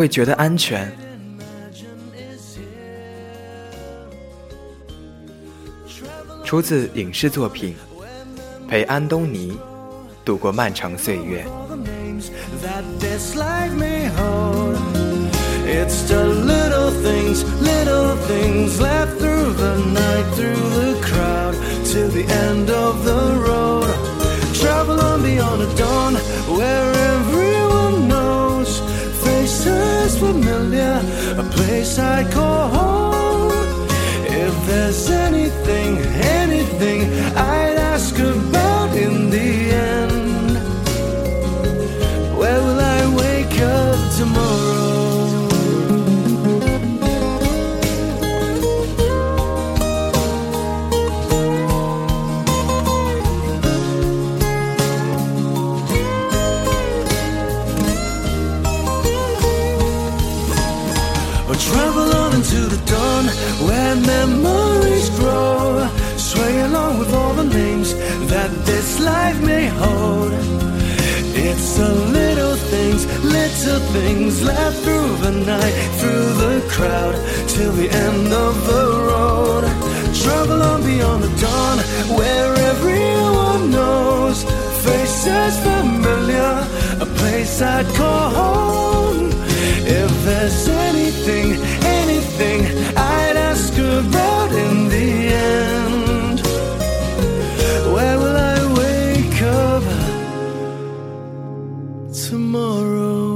会觉得安全。出自影视作品，陪安东尼度过漫长岁月。familiar, a place I call home. If there's anything, anything I'd ask about in the end, where will I wake up tomorrow? Or travel on into the dawn where memories grow. Sway along with all the names that this life may hold. It's the little things, little things left through the night, through the crowd, till the end of the road. Travel on beyond the dawn where everyone knows. Faces familiar, a place I'd call tomorrow